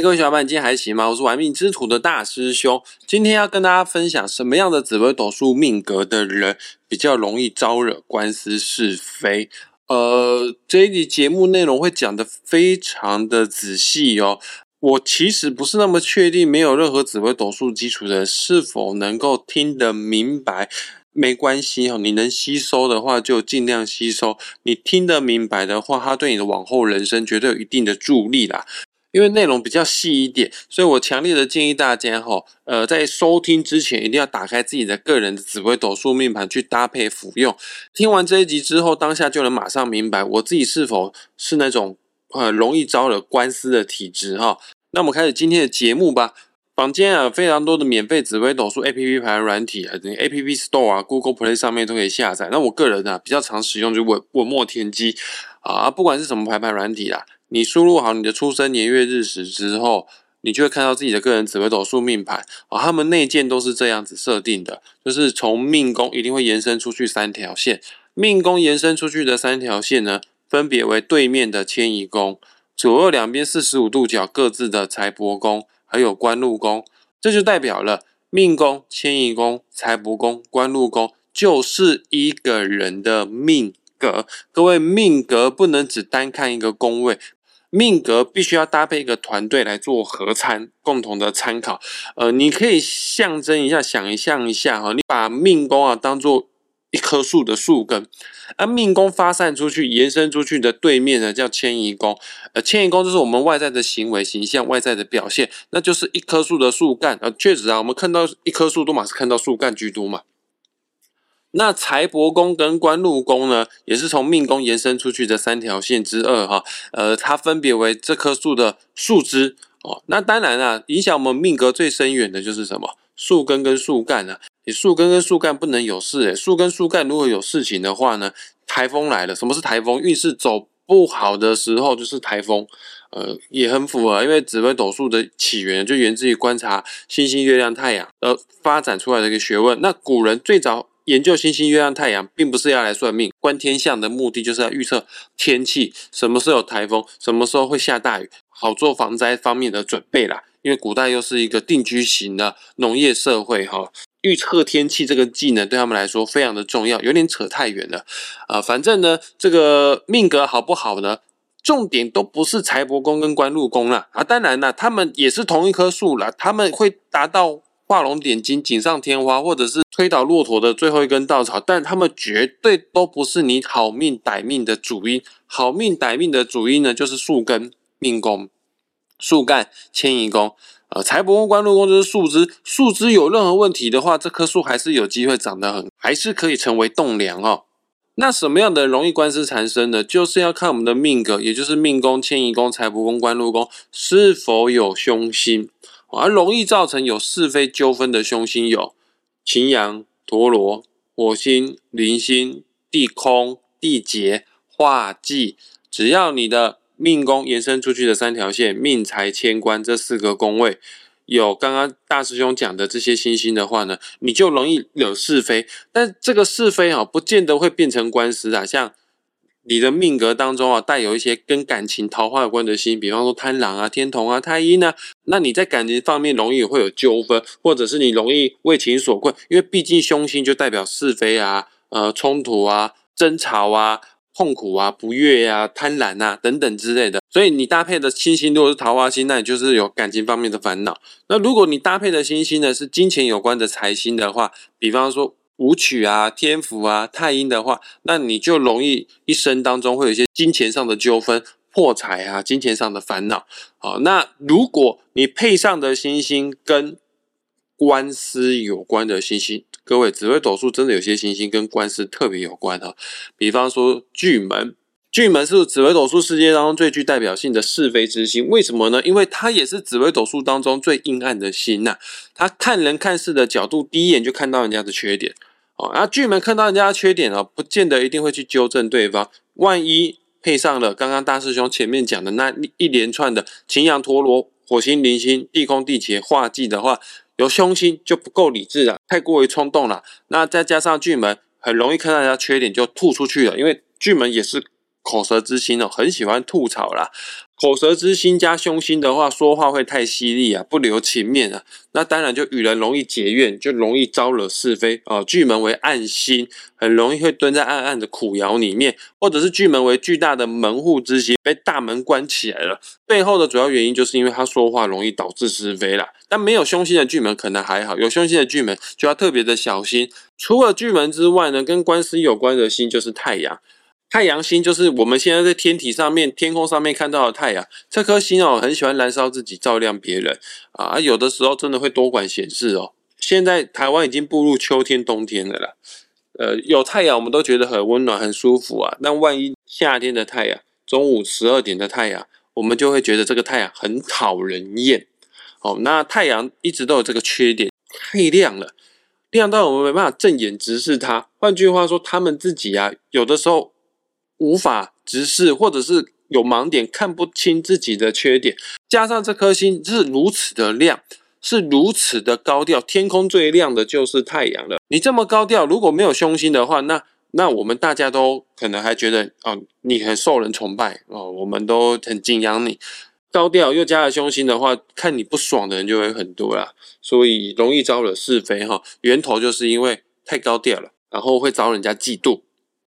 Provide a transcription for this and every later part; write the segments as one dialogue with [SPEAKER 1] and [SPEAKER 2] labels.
[SPEAKER 1] 各位小伙伴，今天还行吗？我是玩命之徒的大师兄，今天要跟大家分享什么样的紫微斗数命格的人比较容易招惹官司是非。呃，这一集节目内容会讲的非常的仔细哦。我其实不是那么确定，没有任何紫微斗数基础的人是否能够听得明白。没关系哦，你能吸收的话就尽量吸收。你听得明白的话，它对你的往后人生绝对有一定的助力啦。因为内容比较细一点，所以我强烈的建议大家哈，呃，在收听之前一定要打开自己的个人的紫微斗数命盘去搭配服用。听完这一集之后，当下就能马上明白我自己是否是那种呃容易招惹官司的体质哈。那我们开始今天的节目吧。坊间啊非常多的免费紫微斗数 A P P 排软体啊，等 A P P Store 啊，Google Play 上面都可以下载。那我个人呢比较常使用就稳稳墨天机啊，不管是什么排盘软体啊。你输入好你的出生年月日时之后，你就会看到自己的个人紫微斗数命盘啊。他们内建都是这样子设定的，就是从命宫一定会延伸出去三条线，命宫延伸出去的三条线呢，分别为对面的迁移宫、左右两边四十五度角各自的财帛宫，还有官禄宫。这就代表了命宫、迁移宫、财帛宫、官禄宫就是一个人的命格。各位命格不能只单看一个宫位。命格必须要搭配一个团队来做合参，共同的参考。呃，你可以象征一下，想象一下哈，你把命宫啊当做一棵树的树根，而命宫发散出去、延伸出去的对面呢叫迁移宫。呃，迁移宫就是我们外在的行为、形象、外在的表现，那就是一棵树的树干。呃，确实啊，我们看到一棵树，都马是看到树干居多嘛。那财帛宫跟官禄宫呢，也是从命宫延伸出去的三条线之二哈，呃，它分别为这棵树的树枝哦。那当然啊，影响我们命格最深远的就是什么？树根跟树干啊。你树根跟树干不能有事诶，树根树干如果有事情的话呢，台风来了，什么是台风？运势走不好的时候就是台风，呃，也很符合，因为紫微斗数的起源就源自于观察星星、月亮、太阳而发展出来的一个学问。那古人最早。研究星星、月亮、太阳，并不是要来算命、观天象的目的，就是要预测天气，什么时候有台风，什么时候会下大雨，好做防灾方面的准备啦。因为古代又是一个定居型的农业社会，哈，预测天气这个技能对他们来说非常的重要。有点扯太远了，啊，反正呢，这个命格好不好呢？重点都不是财帛宫跟官禄宫了啊，当然了，他们也是同一棵树了，他们会达到。画龙点睛、锦上添花，或者是推倒骆驼的最后一根稻草，但他们绝对都不是你好命歹命的主因。好命歹命的主因呢，就是树根、命宫、树干、迁移宫。呃，财帛宫、官禄宫就是树枝，树枝有任何问题的话，这棵树还是有机会长得很，还是可以成为栋梁哦。那什么样的容易官司缠身呢？就是要看我们的命格，也就是命宫、迁移宫、财帛宫、官禄宫是否有凶星。而容易造成有是非纠纷的凶星有擎羊、陀罗、火星、铃星、地空、地劫、化忌。只要你的命宫延伸出去的三条线，命财迁官这四个宫位有刚刚大师兄讲的这些星星的话呢，你就容易惹是非。但这个是非啊，不见得会变成官司啊，像。你的命格当中啊，带有一些跟感情、桃花有关的星，比方说贪狼啊、天同啊、太阴呢，那你在感情方面容易会有纠纷，或者是你容易为情所困，因为毕竟凶星就代表是非啊、呃冲突啊、争吵啊、痛苦啊、不悦啊、贪婪啊等等之类的。所以你搭配的星星如果是桃花星，那你就是有感情方面的烦恼。那如果你搭配的星星呢是金钱有关的财星的话，比方说。舞曲啊，天府啊，太阴的话，那你就容易一生当中会有一些金钱上的纠纷、破财啊，金钱上的烦恼。好，那如果你配上的星星跟官司有关的星星，各位紫微斗数真的有些星星跟官司特别有关哈。比方说巨门，巨门是紫微斗数世界当中最具代表性的是非之星，为什么呢？因为它也是紫微斗数当中最阴暗的星呐。它看人看事的角度，第一眼就看到人家的缺点。哦，那巨门看到人家缺点哦，不见得一定会去纠正对方。万一配上了刚刚大师兄前面讲的那一连串的擎羊、陀罗、火星、铃星、地空、地劫、化忌的话，有凶星就不够理智了，太过于冲动了。那再加上巨门很容易看到人家缺点就吐出去了，因为巨门也是口舌之心哦，很喜欢吐槽啦。口舌之心加凶心的话，说话会太犀利啊，不留情面啊。那当然就与人容易结怨，就容易招惹是非哦。巨门为暗心，很容易会蹲在暗暗的苦窑里面，或者是巨门为巨大的门户之心，被大门关起来了。背后的主要原因就是因为他说话容易导致是非啦。但没有凶心的巨门可能还好，有凶心的巨门就要特别的小心。除了巨门之外呢，跟官司有关的星就是太阳。太阳星就是我们现在在天体上面、天空上面看到的太阳。这颗星哦，很喜欢燃烧自己，照亮别人啊。有的时候真的会多管闲事哦。现在台湾已经步入秋天、冬天了啦。呃，有太阳我们都觉得很温暖、很舒服啊。但万一夏天的太阳，中午十二点的太阳，我们就会觉得这个太阳很讨人厌。哦，那太阳一直都有这个缺点，太亮了，亮到我们没办法正眼直视它。换句话说，他们自己啊，有的时候。无法直视，或者是有盲点，看不清自己的缺点。加上这颗星是如此的亮，是如此的高调，天空最亮的就是太阳了。你这么高调，如果没有凶星的话，那那我们大家都可能还觉得哦，你很受人崇拜哦，我们都很敬仰你。高调又加了凶星的话，看你不爽的人就会很多啦，所以容易招惹是非哈。源头就是因为太高调了，然后会招人家嫉妒。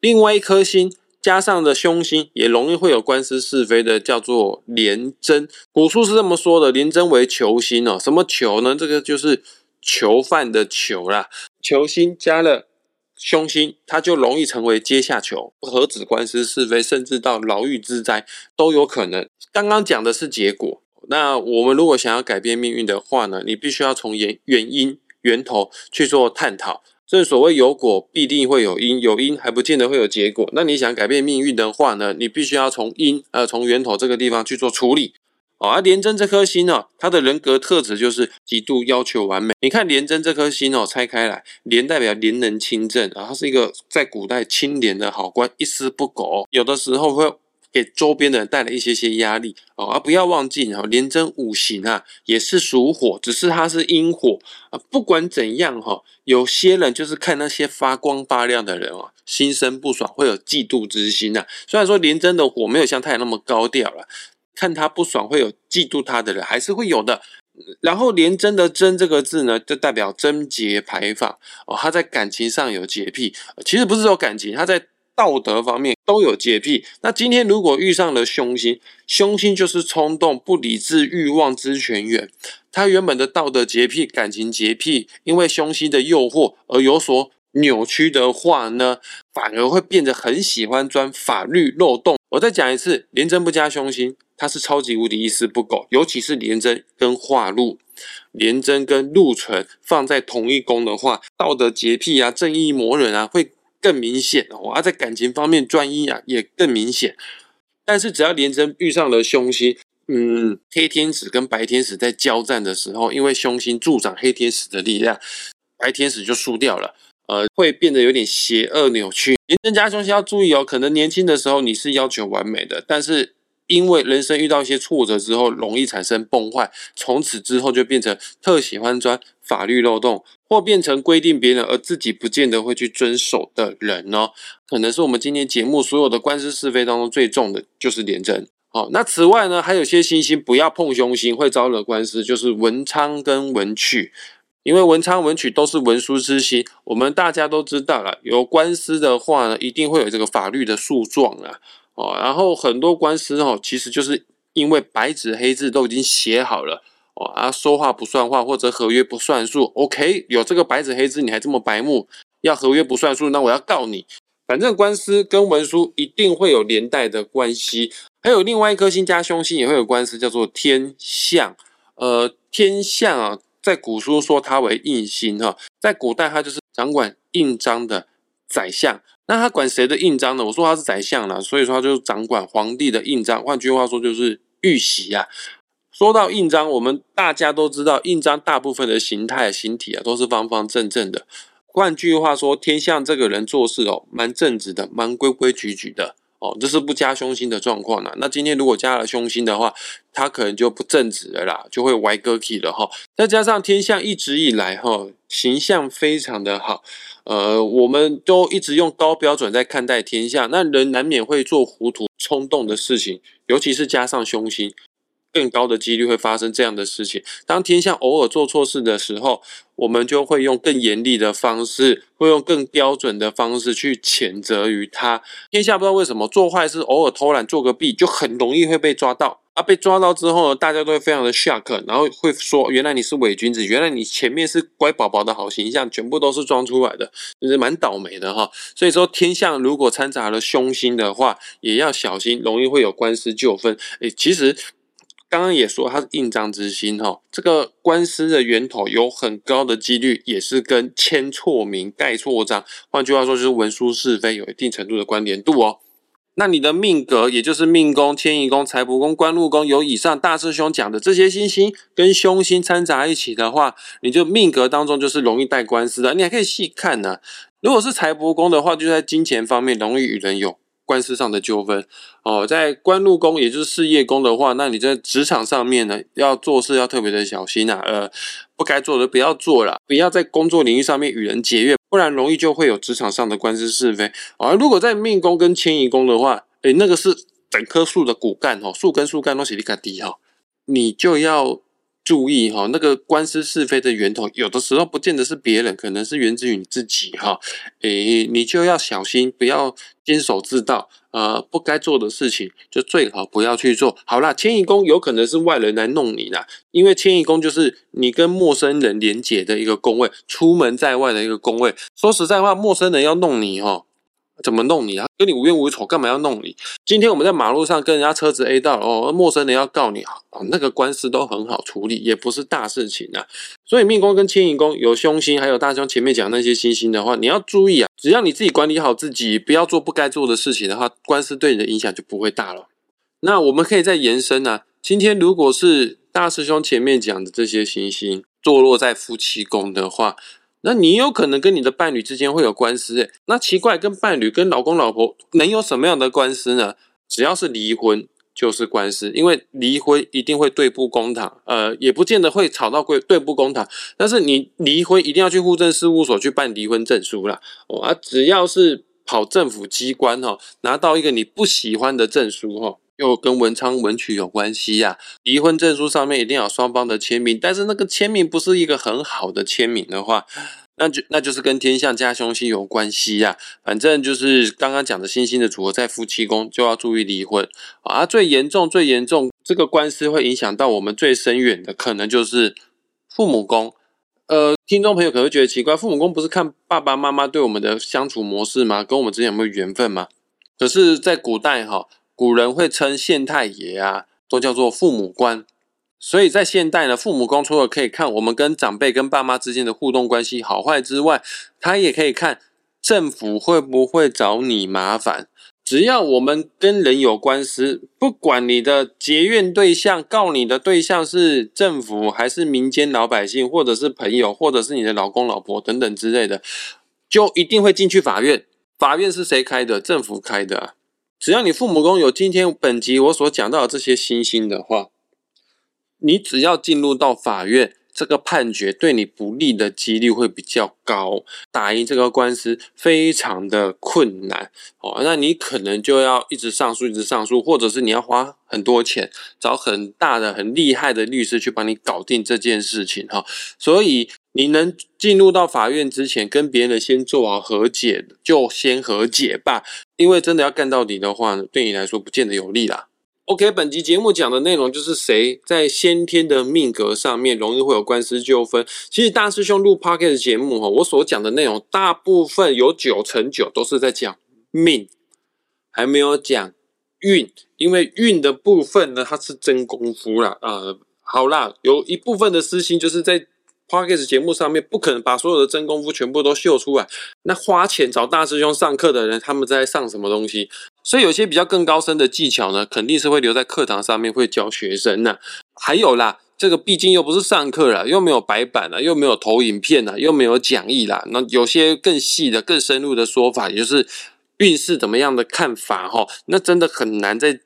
[SPEAKER 1] 另外一颗星。加上的凶星也容易会有官司是非的，叫做廉贞。古书是这么说的：廉贞为囚星哦。什么囚呢？这个就是囚犯的囚啦。囚星加了凶星，它就容易成为阶下囚，何止官司是非，甚至到牢狱之灾都有可能。刚刚讲的是结果，那我们如果想要改变命运的话呢？你必须要从原原因源头去做探讨。正所谓有果必定会有因，有因还不见得会有结果。那你想改变命运的话呢？你必须要从因呃从源头这个地方去做处理。哦，而廉贞这颗星呢，它的人格特质就是极度要求完美。你看廉贞这颗星哦，拆开来，廉代表廉能清正啊，它是一个在古代清廉的好官，一丝不苟。有的时候会。给周边的人带来一些些压力哦，而不要忘记哦，廉贞五行啊也是属火，只是它是阴火啊。不管怎样哈，有些人就是看那些发光发亮的人哦，心生不爽，会有嫉妒之心呐。虽然说廉贞的火没有像太阳那么高调了，看他不爽会有嫉妒他的人还是会有的。然后廉贞的贞这个字呢，就代表贞洁牌坊哦，他在感情上有洁癖，其实不是说感情，他在。道德方面都有洁癖。那今天如果遇上了凶星，凶星就是冲动、不理智、欲望之泉源。他原本的道德洁癖、感情洁癖，因为凶星的诱惑而有所扭曲的话呢，反而会变得很喜欢钻法律漏洞。我再讲一次，廉贞不加凶星，他是超级无敌一丝不苟。尤其是廉贞跟化禄，廉贞跟禄存放在同一宫的话，道德洁癖啊、正义魔人啊会。更明显哦，而在感情方面专一啊，也更明显。但是只要廉贞遇上了凶星，嗯，黑天使跟白天使在交战的时候，因为凶星助长黑天使的力量，白天使就输掉了，呃，会变得有点邪恶扭曲。廉贞加凶星要注意哦，可能年轻的时候你是要求完美的，但是。因为人生遇到一些挫折之后，容易产生崩坏，从此之后就变成特喜欢钻法律漏洞，或变成规定别人而自己不见得会去遵守的人呢？可能是我们今天节目所有的官司是非当中最重的，就是廉政。好，那此外呢，还有些星星不要碰凶星，会招惹官司，就是文昌跟文曲，因为文昌文曲都是文书之星，我们大家都知道了，有官司的话呢，一定会有这个法律的诉状啊。哦，然后很多官司哦，其实就是因为白纸黑字都已经写好了啊，说话不算话或者合约不算数。OK，有这个白纸黑字，你还这么白目，要合约不算数，那我要告你。反正官司跟文书一定会有连带的关系。还有另外一颗星加凶星也会有官司，叫做天象。呃，天象啊，在古书说它为印星哈，在古代它就是掌管印章的宰相。那他管谁的印章呢？我说他是宰相了，所以说他就是掌管皇帝的印章。换句话说，就是玉玺啊。说到印章，我们大家都知道，印章大部分的形态、形体啊，都是方方正正的。换句话说，天象这个人做事哦，蛮正直的，蛮规规矩矩的哦，这是不加凶星的状况啦。那今天如果加了凶星的话，他可能就不正直了啦，就会歪哥气了哈。再加上天象一直以来哈形象非常的好，呃，我们都一直用高标准在看待天象，那人难免会做糊涂冲动的事情，尤其是加上凶星。更高的几率会发生这样的事情。当天象偶尔做错事的时候，我们就会用更严厉的方式，会用更标准的方式去谴责于他。天下不知道为什么做坏事，偶尔偷懒做个弊，就很容易会被抓到。啊，被抓到之后呢，大家都会非常的 shock，然后会说：原来你是伪君子，原来你前面是乖宝宝的好形象，全部都是装出来的，就是蛮倒霉的哈。所以说，天象如果掺杂了凶星的话，也要小心，容易会有官司纠纷。诶，其实。刚刚也说它是印章之星哈，这个官司的源头有很高的几率也是跟签错名、盖错章，换句话说就是文书是非有一定程度的关联度哦。那你的命格，也就是命宫、迁移宫、财帛宫、官禄宫，有以上大师兄讲的这些星星跟凶星掺杂一起的话，你就命格当中就是容易带官司的。你还可以细看呢，如果是财帛宫的话，就在金钱方面容易与人有。官司上的纠纷哦，在官禄宫，也就是事业宫的话，那你在职场上面呢，要做事要特别的小心啊，呃，不该做的不要做了，不要在工作领域上面与人结怨，不然容易就会有职场上的官司是非。而如果在命宫跟迁移宫的话，诶，那个是整棵树的骨干哦，树根树干都是你干低哈，你就要。注意哈，那个官司是非的源头，有的时候不见得是别人，可能是源自于你自己哈。诶，你就要小心，不要坚守自盗，呃，不该做的事情就最好不要去做。好啦，迁移宫有可能是外人来弄你啦，因为迁移宫就是你跟陌生人连结的一个宫位，出门在外的一个宫位。说实在话，陌生人要弄你哈。怎么弄你啊？跟你无冤无仇，干嘛要弄你？今天我们在马路上跟人家车子 A 到哦，陌生人要告你啊，那个官司都很好处理，也不是大事情啊。所以命宫跟迁移宫有凶星，还有大兄前面讲那些星星的话，你要注意啊。只要你自己管理好自己，不要做不该做的事情的话，官司对你的影响就不会大了。那我们可以再延伸啊。今天如果是大师兄前面讲的这些星星坐落在夫妻宫的话。那你有可能跟你的伴侣之间会有官司，诶，那奇怪，跟伴侣、跟老公、老婆能有什么样的官司呢？只要是离婚就是官司，因为离婚一定会对簿公堂，呃，也不见得会吵到对对簿公堂，但是你离婚一定要去户政事务所去办离婚证书啦。哦啊，只要是跑政府机关哈，拿到一个你不喜欢的证书哈。又跟文昌文曲有关系呀，离婚证书上面一定要双方的签名，但是那个签名不是一个很好的签名的话，那就那就是跟天象加凶星有关系呀。反正就是刚刚讲的星星的组合在夫妻宫就要注意离婚啊。最严重最严重，这个官司会影响到我们最深远的，可能就是父母宫。呃，听众朋友可能会觉得奇怪，父母宫不是看爸爸妈妈对我们的相处模式吗？跟我们之间有没有缘分吗？可是，在古代哈。古人会称县太爷啊，都叫做父母官，所以在现代呢，父母宫除了可以看我们跟长辈、跟爸妈之间的互动关系好坏之外，他也可以看政府会不会找你麻烦。只要我们跟人有官司，不管你的结怨对象告你的对象是政府，还是民间老百姓，或者是朋友，或者是你的老公、老婆等等之类的，就一定会进去法院。法院是谁开的？政府开的。只要你父母宫有今天本集我所讲到的这些星星的话，你只要进入到法院，这个判决对你不利的几率会比较高，打赢这个官司非常的困难哦。那你可能就要一直上诉，一直上诉，或者是你要花很多钱找很大的、很厉害的律师去帮你搞定这件事情哈。所以。你能进入到法院之前，跟别人先做好和解，就先和解吧。因为真的要干到底的话，对你来说不见得有利啦。OK，本集节目讲的内容就是谁在先天的命格上面容易会有官司纠纷。其实大师兄录 Podcast 节目哈，我所讲的内容大部分有九成九都是在讲命，还没有讲运。因为运的部分呢，它是真功夫啦。呃，好啦，有一部分的私心就是在。Podcast 节目上面不可能把所有的真功夫全部都秀出来。那花钱找大师兄上课的人，他们在上什么东西？所以有些比较更高深的技巧呢，肯定是会留在课堂上面会教学生呢。还有啦，这个毕竟又不是上课了，又没有白板了，又没有投影片了，又没有讲义啦。那有些更细的、更深入的说法，也就是运势怎么样的看法哈，那真的很难在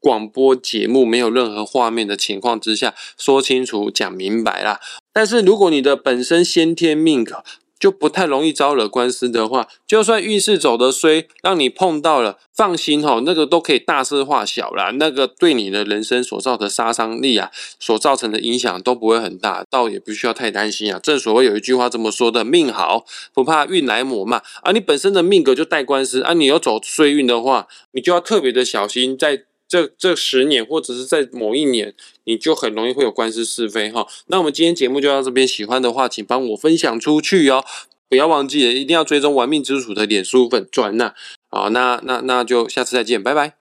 [SPEAKER 1] 广播节目没有任何画面的情况之下说清楚讲明白啦。但是如果你的本身先天命格，就不太容易招惹官司的话，就算运势走的衰，让你碰到了，放心哈，那个都可以大事化小啦，那个对你的人生所造的杀伤力啊，所造成的影响都不会很大，倒也不需要太担心啊。正所谓有一句话这么说的，命好不怕运来磨嘛，而你本身的命格就带官司，啊，你要走衰运的话，你就要特别的小心在。这这十年，或者是在某一年，你就很容易会有官司是非哈。那我们今天节目就到这边，喜欢的话请帮我分享出去哦，不要忘记了，一定要追踪玩命之主的脸书粉钻呐。好，那那那就下次再见，拜拜。